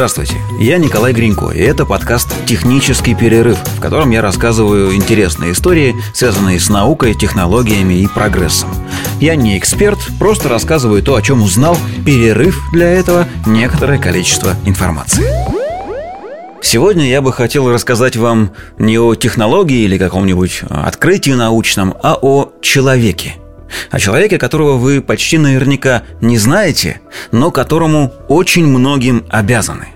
Здравствуйте, я Николай Гринько, и это подкаст «Технический перерыв», в котором я рассказываю интересные истории, связанные с наукой, технологиями и прогрессом. Я не эксперт, просто рассказываю то, о чем узнал, перерыв для этого некоторое количество информации. Сегодня я бы хотел рассказать вам не о технологии или каком-нибудь открытии научном, а о человеке – о человеке, которого вы почти наверняка не знаете, но которому очень многим обязаны.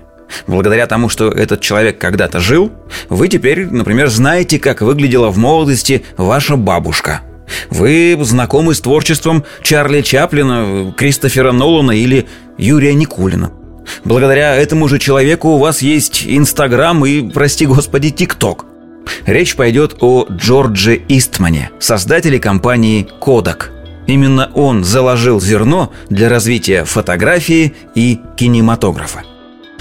Благодаря тому, что этот человек когда-то жил, вы теперь, например, знаете, как выглядела в молодости ваша бабушка. Вы знакомы с творчеством Чарли Чаплина, Кристофера Нолана или Юрия Никулина. Благодаря этому же человеку у вас есть Инстаграм и, прости господи, ТикТок – Речь пойдет о Джордже Истмане, создателе компании Kodak. Именно он заложил зерно для развития фотографии и кинематографа.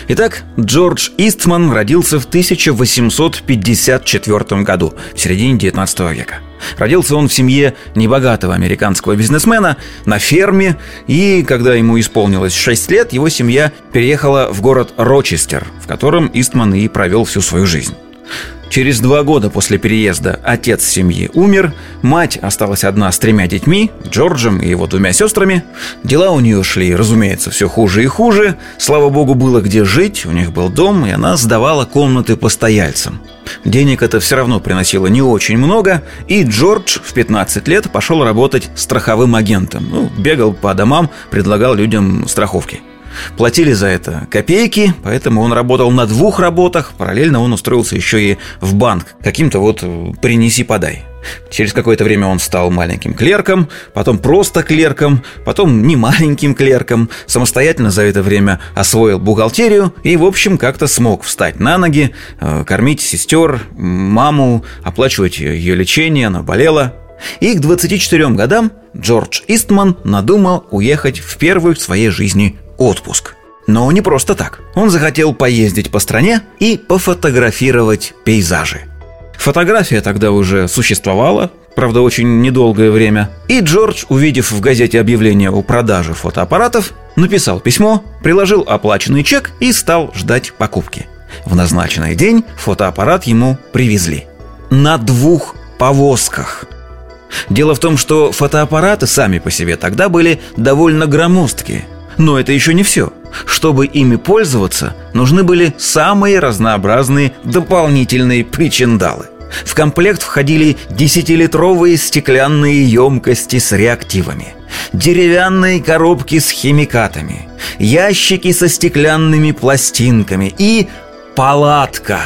Итак, Джордж Истман родился в 1854 году, в середине 19 века. Родился он в семье небогатого американского бизнесмена на ферме, и когда ему исполнилось 6 лет, его семья переехала в город Рочестер, в котором Истман и провел всю свою жизнь. Через два года после переезда отец семьи умер, мать осталась одна с тремя детьми, Джорджем и его двумя сестрами. Дела у нее шли, разумеется, все хуже и хуже. Слава богу, было где жить, у них был дом, и она сдавала комнаты постояльцам. Денег это все равно приносило не очень много, и Джордж в 15 лет пошел работать страховым агентом. Ну, бегал по домам, предлагал людям страховки. Платили за это копейки, поэтому он работал на двух работах. Параллельно он устроился еще и в банк. Каким-то вот э, принеси-подай. Через какое-то время он стал маленьким клерком, потом просто клерком, потом не маленьким клерком, самостоятельно за это время освоил бухгалтерию и, в общем, как-то смог встать на ноги, э, кормить сестер, маму, оплачивать ее лечение, она болела. И к 24 годам Джордж Истман надумал уехать в первую в своей жизни отпуск. Но не просто так. Он захотел поездить по стране и пофотографировать пейзажи. Фотография тогда уже существовала, правда, очень недолгое время. И Джордж, увидев в газете объявление о продаже фотоаппаратов, написал письмо, приложил оплаченный чек и стал ждать покупки. В назначенный день фотоаппарат ему привезли. На двух повозках. Дело в том, что фотоаппараты сами по себе тогда были довольно громоздкие – но это еще не все. Чтобы ими пользоваться, нужны были самые разнообразные дополнительные причиндалы. В комплект входили 10-литровые стеклянные емкости с реактивами, деревянные коробки с химикатами, ящики со стеклянными пластинками и палатка.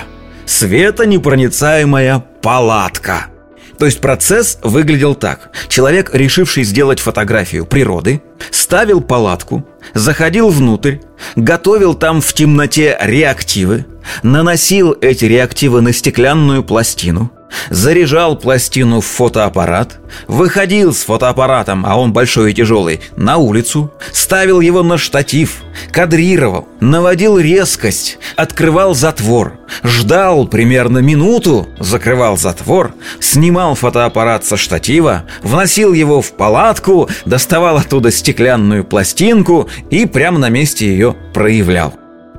Светонепроницаемая палатка – то есть процесс выглядел так. Человек, решивший сделать фотографию природы, ставил палатку, заходил внутрь, готовил там в темноте реактивы, наносил эти реактивы на стеклянную пластину, заряжал пластину в фотоаппарат, выходил с фотоаппаратом, а он большой и тяжелый, на улицу, ставил его на штатив, кадрировал, наводил резкость, открывал затвор, ждал примерно минуту, закрывал затвор, снимал фотоаппарат со штатива, вносил его в палатку, доставал оттуда стеклянную пластинку и прямо на месте ее проявлял.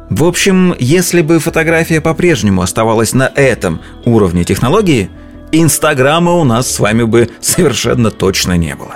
В общем, если бы фотография по-прежнему оставалась на этом уровне технологии, Инстаграма у нас с вами бы совершенно точно не было.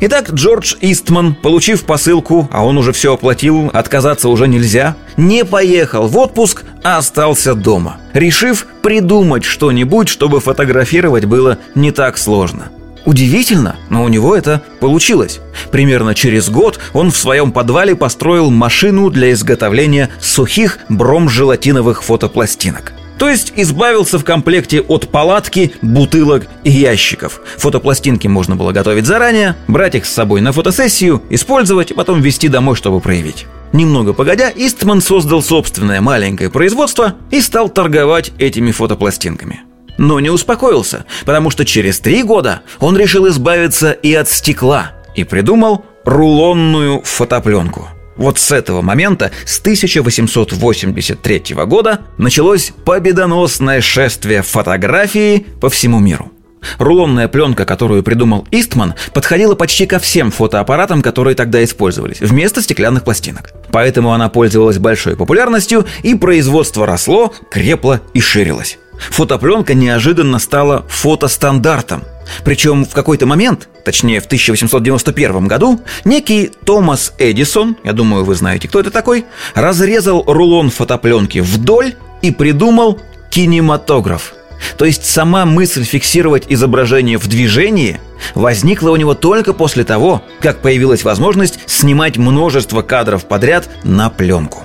Итак, Джордж Истман, получив посылку, а он уже все оплатил, отказаться уже нельзя, не поехал в отпуск, а остался дома, решив придумать что-нибудь, чтобы фотографировать было не так сложно – Удивительно, но у него это получилось. Примерно через год он в своем подвале построил машину для изготовления сухих бром-желатиновых фотопластинок. То есть избавился в комплекте от палатки, бутылок и ящиков. Фотопластинки можно было готовить заранее, брать их с собой на фотосессию, использовать и потом везти домой, чтобы проявить. Немного погодя, Истман создал собственное маленькое производство и стал торговать этими фотопластинками но не успокоился, потому что через три года он решил избавиться и от стекла и придумал рулонную фотопленку. Вот с этого момента, с 1883 года, началось победоносное шествие фотографии по всему миру. Рулонная пленка, которую придумал Истман, подходила почти ко всем фотоаппаратам, которые тогда использовались, вместо стеклянных пластинок. Поэтому она пользовалась большой популярностью, и производство росло, крепло и ширилось. Фотопленка неожиданно стала фотостандартом. Причем в какой-то момент, точнее в 1891 году, некий Томас Эдисон, я думаю, вы знаете, кто это такой, разрезал рулон фотопленки вдоль и придумал кинематограф – то есть сама мысль фиксировать изображение в движении возникла у него только после того, как появилась возможность снимать множество кадров подряд на пленку.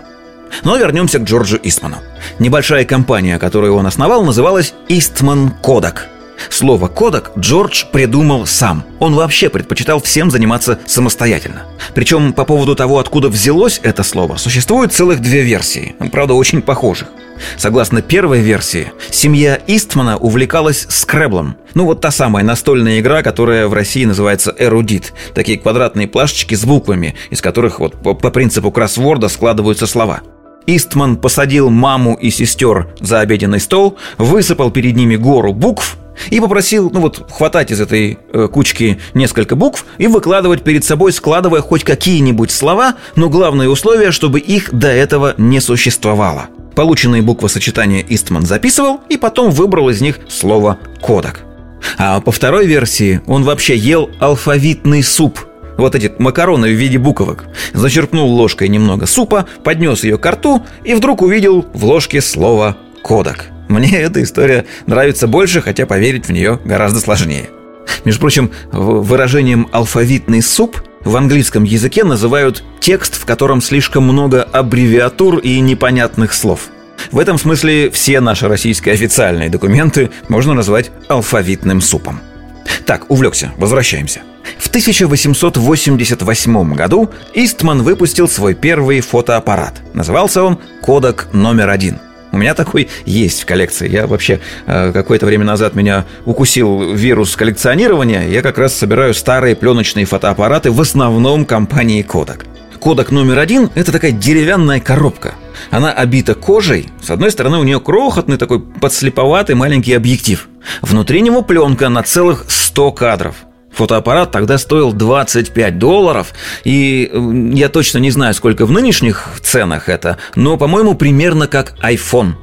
Но вернемся к Джорджу Истману. Небольшая компания, которую он основал, называлась Истман Кодак – Слово «кодек» Джордж придумал сам. Он вообще предпочитал всем заниматься самостоятельно. Причем по поводу того, откуда взялось это слово, существует целых две версии, правда, очень похожих. Согласно первой версии, семья Истмана увлекалась скреблом. Ну вот та самая настольная игра, которая в России называется эрудит. Такие квадратные плашечки с буквами, из которых вот по, по принципу кроссворда складываются слова. Истман посадил маму и сестер за обеденный стол, высыпал перед ними гору букв и попросил, ну вот, хватать из этой э, кучки несколько букв и выкладывать перед собой, складывая хоть какие-нибудь слова, но главное условие, чтобы их до этого не существовало. Полученные буквосочетания Истман записывал и потом выбрал из них слово «кодек». А по второй версии он вообще ел алфавитный суп – вот эти макароны в виде буквок. Зачерпнул ложкой немного супа, поднес ее к рту и вдруг увидел в ложке слово «кодек». Мне эта история нравится больше, хотя поверить в нее гораздо сложнее. Между прочим, выражением «алфавитный суп» в английском языке называют текст, в котором слишком много аббревиатур и непонятных слов. В этом смысле все наши российские официальные документы можно назвать алфавитным супом. Так, увлекся, возвращаемся. В 1888 году Истман выпустил свой первый фотоаппарат. Назывался он «Кодек номер один». У меня такой есть в коллекции. Я вообще э, какое-то время назад меня укусил вирус коллекционирования. Я как раз собираю старые пленочные фотоаппараты в основном компании Kodak. Kodak номер один – это такая деревянная коробка. Она обита кожей. С одной стороны, у нее крохотный такой подслеповатый маленький объектив. Внутри него пленка на целых 100 кадров. Фотоаппарат тогда стоил 25 долларов, и я точно не знаю, сколько в нынешних ценах это, но, по-моему, примерно как iPhone.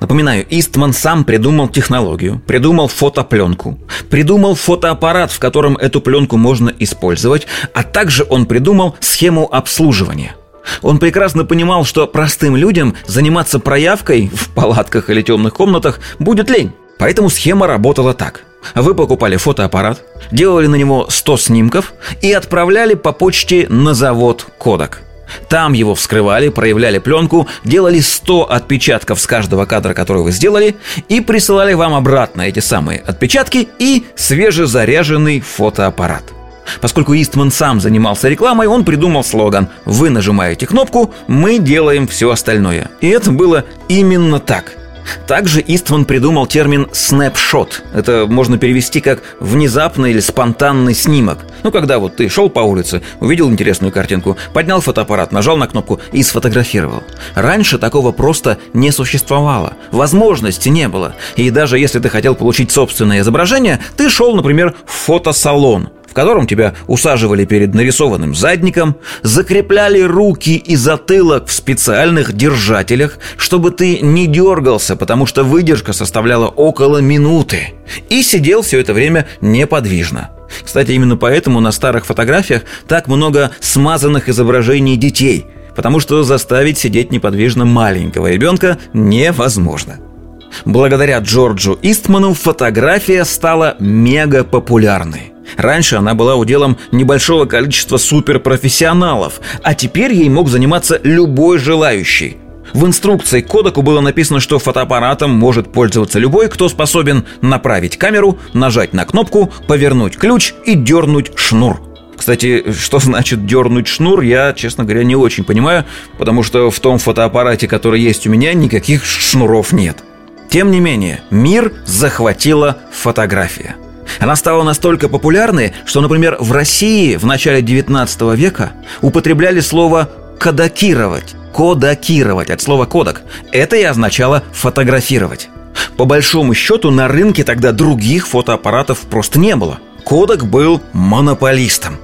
Напоминаю, Истман сам придумал технологию, придумал фотопленку, придумал фотоаппарат, в котором эту пленку можно использовать, а также он придумал схему обслуживания. Он прекрасно понимал, что простым людям заниматься проявкой в палатках или темных комнатах будет лень. Поэтому схема работала так. Вы покупали фотоаппарат, делали на него 100 снимков и отправляли по почте на завод Кодак. Там его вскрывали, проявляли пленку, делали 100 отпечатков с каждого кадра, который вы сделали, и присылали вам обратно эти самые отпечатки и свежезаряженный фотоаппарат. Поскольку Истман сам занимался рекламой, он придумал слоган «Вы нажимаете кнопку, мы делаем все остальное». И это было именно так – также Истван придумал термин «снэпшот». Это можно перевести как «внезапный» или «спонтанный снимок». Ну, когда вот ты шел по улице, увидел интересную картинку, поднял фотоаппарат, нажал на кнопку и сфотографировал. Раньше такого просто не существовало. Возможности не было. И даже если ты хотел получить собственное изображение, ты шел, например, в фотосалон – котором тебя усаживали перед нарисованным задником, закрепляли руки и затылок в специальных держателях, чтобы ты не дергался, потому что выдержка составляла около минуты, и сидел все это время неподвижно. Кстати, именно поэтому на старых фотографиях так много смазанных изображений детей, потому что заставить сидеть неподвижно маленького ребенка невозможно. Благодаря Джорджу Истману фотография стала мега популярной. Раньше она была уделом небольшого количества суперпрофессионалов, а теперь ей мог заниматься любой желающий. В инструкции к Кодаку было написано, что фотоаппаратом может пользоваться любой, кто способен направить камеру, нажать на кнопку, повернуть ключ и дернуть шнур. Кстати, что значит дернуть шнур, я, честно говоря, не очень понимаю, потому что в том фотоаппарате, который есть у меня, никаких шнуров нет. Тем не менее, мир захватила фотография – она стала настолько популярной, что, например, в России в начале 19 века употребляли слово «кодакировать». Кодакировать от слова кодак. Это и означало фотографировать. По большому счету на рынке тогда других фотоаппаратов просто не было. Kodak был монополистом.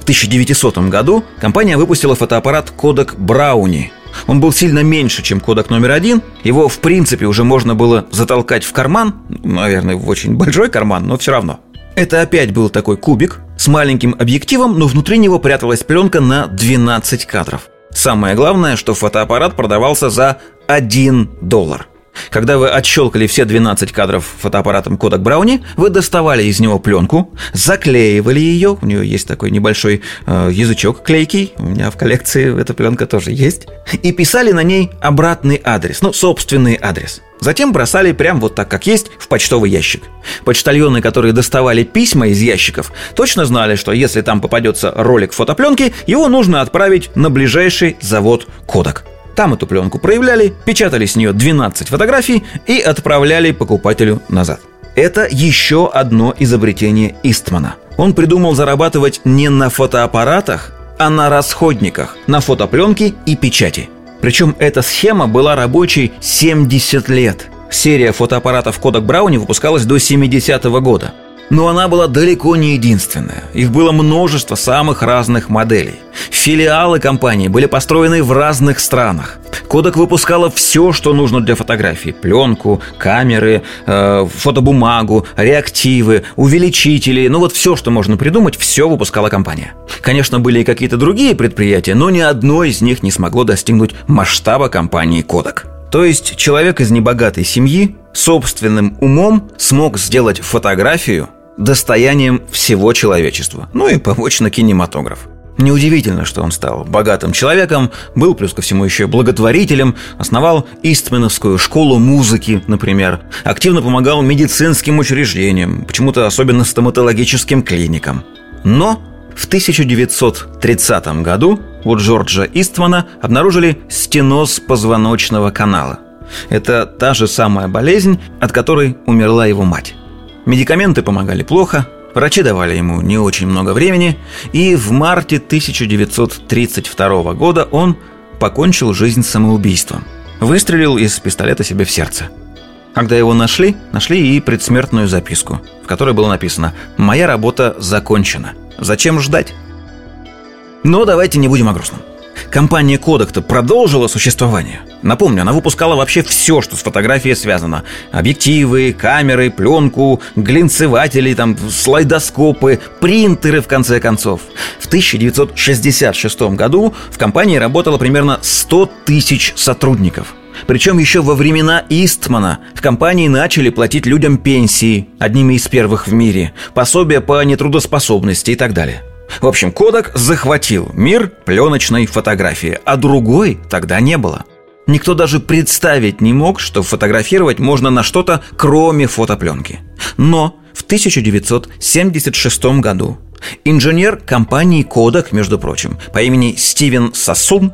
В 1900 году компания выпустила фотоаппарат Kodak Brownie. Он был сильно меньше, чем Kodak номер один. Его, в принципе, уже можно было затолкать в карман. Наверное, в очень большой карман, но все равно. Это опять был такой кубик с маленьким объективом, но внутри него пряталась пленка на 12 кадров. Самое главное, что фотоаппарат продавался за 1 доллар. Когда вы отщелкали все 12 кадров фотоаппаратом Kodak Brownie, вы доставали из него пленку, заклеивали ее, у нее есть такой небольшой э, язычок клейкий, у меня в коллекции эта пленка тоже есть, и писали на ней обратный адрес, ну, собственный адрес. Затем бросали прям вот так, как есть, в почтовый ящик. Почтальоны, которые доставали письма из ящиков, точно знали, что если там попадется ролик фотопленки, его нужно отправить на ближайший завод Kodak. Там эту пленку проявляли, печатали с нее 12 фотографий и отправляли покупателю назад. Это еще одно изобретение Истмана. Он придумал зарабатывать не на фотоаппаратах, а на расходниках, на фотопленке и печати. Причем эта схема была рабочей 70 лет. Серия фотоаппаратов Kodak Brownie выпускалась до 70-го года. Но она была далеко не единственная. Их было множество самых разных моделей. Филиалы компании были построены в разных странах. Кодек выпускала все, что нужно для фотографии. Пленку, камеры, э, фотобумагу, реактивы, увеличители. Ну вот все, что можно придумать, все выпускала компания. Конечно, были и какие-то другие предприятия, но ни одно из них не смогло достигнуть масштаба компании Kodak. То есть человек из небогатой семьи собственным умом смог сделать фотографию достоянием всего человечества. Ну и побочно кинематограф. Неудивительно, что он стал богатым человеком, был плюс ко всему еще благотворителем, основал Истменовскую школу музыки, например, активно помогал медицинским учреждениям, почему-то особенно стоматологическим клиникам. Но в 1930 году у Джорджа Иствана обнаружили стеноз позвоночного канала. Это та же самая болезнь, от которой умерла его мать. Медикаменты помогали плохо, врачи давали ему не очень много времени, и в марте 1932 года он покончил жизнь самоубийством. Выстрелил из пистолета себе в сердце. Когда его нашли, нашли и предсмертную записку, в которой было написано «Моя работа закончена. Зачем ждать?» Но давайте не будем о грустном. Компания Kodak-то продолжила существование. Напомню, она выпускала вообще все, что с фотографией связано. Объективы, камеры, пленку, глинцеватели, там, слайдоскопы, принтеры, в конце концов. В 1966 году в компании работало примерно 100 тысяч сотрудников. Причем еще во времена Истмана в компании начали платить людям пенсии, одними из первых в мире, пособия по нетрудоспособности и так далее. В общем, Кодак захватил мир пленочной фотографии, а другой тогда не было. Никто даже представить не мог, что фотографировать можно на что-то, кроме фотопленки. Но в 1976 году инженер компании Kodak, между прочим, по имени Стивен Сосун,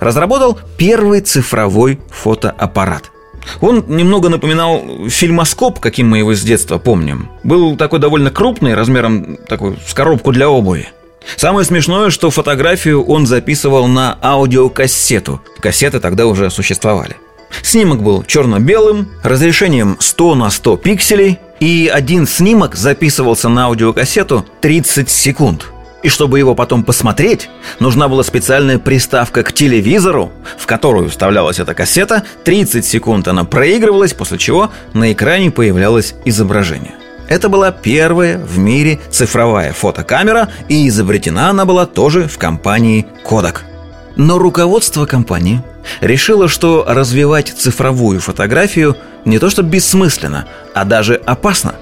разработал первый цифровой фотоаппарат. Он немного напоминал фильмоскоп, каким мы его с детства помним. Был такой довольно крупный, размером такой с коробку для обуви. Самое смешное, что фотографию он записывал на аудиокассету. Кассеты тогда уже существовали. Снимок был черно-белым, разрешением 100 на 100 пикселей, и один снимок записывался на аудиокассету 30 секунд. И чтобы его потом посмотреть, нужна была специальная приставка к телевизору, в которую вставлялась эта кассета, 30 секунд она проигрывалась, после чего на экране появлялось изображение. Это была первая в мире цифровая фотокамера, и изобретена она была тоже в компании Kodak. Но руководство компании решило, что развивать цифровую фотографию не то что бессмысленно, а даже опасно,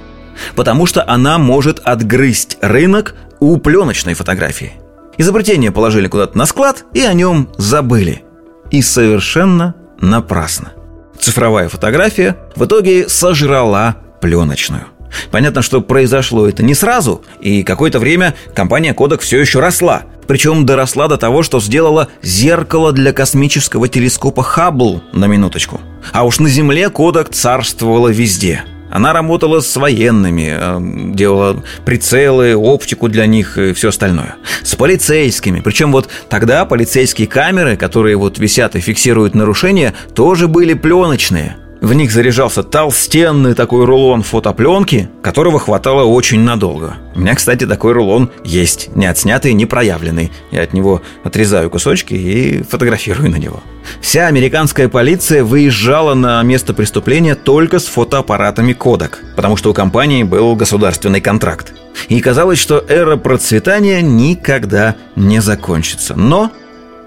потому что она может отгрызть рынок у пленочной фотографии. Изобретение положили куда-то на склад и о нем забыли. И совершенно напрасно. Цифровая фотография в итоге сожрала пленочную. Понятно, что произошло это не сразу, и какое-то время компания Kodak все еще росла. Причем доросла до того, что сделала зеркало для космического телескопа Хаббл на минуточку. А уж на Земле Kodak царствовала везде. Она работала с военными, э, делала прицелы, оптику для них и все остальное. С полицейскими. Причем вот тогда полицейские камеры, которые вот висят и фиксируют нарушения, тоже были пленочные – В них заряжался толстенный такой рулон фотопленки, которого хватало очень надолго. У меня, кстати, такой рулон есть, не отснятый, не проявленный. Я от него отрезаю кусочки и фотографирую на него. Вся американская полиция выезжала на место преступления только с фотоаппаратами Kodak, потому что у компании был государственный контракт. И казалось, что эра процветания никогда не закончится. Но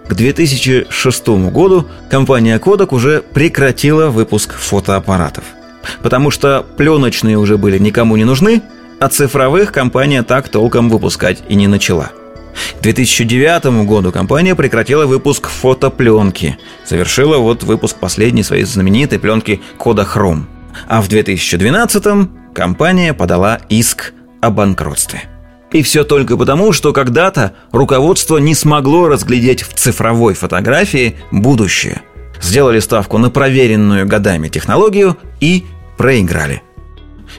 к 2006 году компания Kodak уже прекратила выпуск фотоаппаратов. Потому что пленочные уже были никому не нужны, а цифровых компания так толком выпускать и не начала. К 2009 году компания прекратила выпуск фотопленки. Завершила вот выпуск последней своей знаменитой пленки Kodachrome. А в 2012 компания подала иск о банкротстве. И все только потому, что когда-то руководство не смогло разглядеть в цифровой фотографии будущее. Сделали ставку на проверенную годами технологию и проиграли.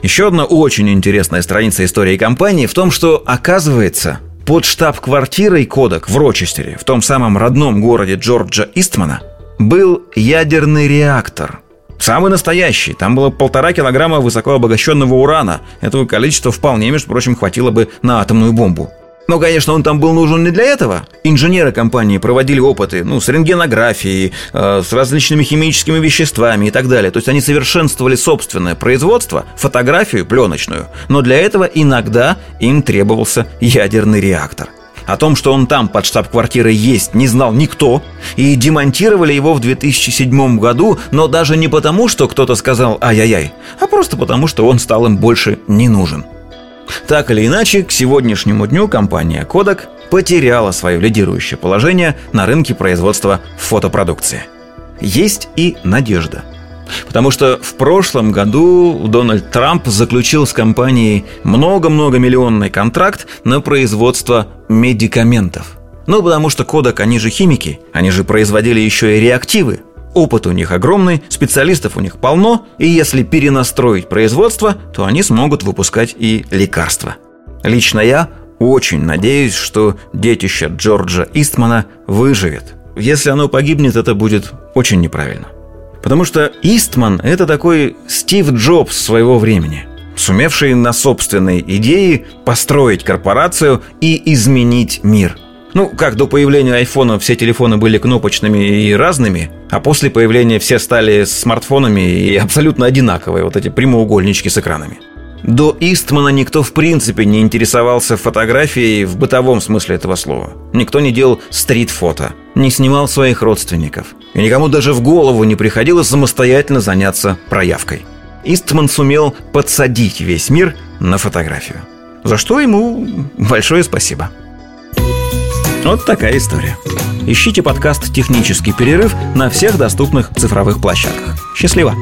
Еще одна очень интересная страница истории компании в том, что, оказывается, под штаб-квартирой Кодек в Рочестере, в том самом родном городе Джорджа Истмана, был ядерный реактор – Самый настоящий. Там было полтора килограмма высокообогащенного урана. Этого количества вполне, между прочим, хватило бы на атомную бомбу. Но, конечно, он там был нужен не для этого. Инженеры компании проводили опыты ну, с рентгенографией, э, с различными химическими веществами и так далее. То есть они совершенствовали собственное производство, фотографию пленочную. Но для этого иногда им требовался ядерный реактор. О том, что он там под штаб-квартирой есть, не знал никто. И демонтировали его в 2007 году, но даже не потому, что кто-то сказал «ай-яй-яй», а просто потому, что он стал им больше не нужен. Так или иначе, к сегодняшнему дню компания Kodak потеряла свое лидирующее положение на рынке производства фотопродукции. Есть и надежда – Потому что в прошлом году Дональд Трамп заключил с компанией много-много миллионный контракт на производство медикаментов. Ну, потому что Кодак, они же химики, они же производили еще и реактивы. Опыт у них огромный, специалистов у них полно, и если перенастроить производство, то они смогут выпускать и лекарства. Лично я очень надеюсь, что детище Джорджа Истмана выживет. Если оно погибнет, это будет очень неправильно. Потому что Истман – это такой Стив Джобс своего времени, сумевший на собственной идее построить корпорацию и изменить мир. Ну, как до появления айфона все телефоны были кнопочными и разными, а после появления все стали смартфонами и абсолютно одинаковые, вот эти прямоугольнички с экранами. До Истмана никто в принципе не интересовался фотографией в бытовом смысле этого слова. Никто не делал стрит-фото, не снимал своих родственников. И никому даже в голову не приходилось самостоятельно заняться проявкой. Истман сумел подсадить весь мир на фотографию. За что ему большое спасибо. Вот такая история. Ищите подкаст «Технический перерыв» на всех доступных цифровых площадках. Счастливо!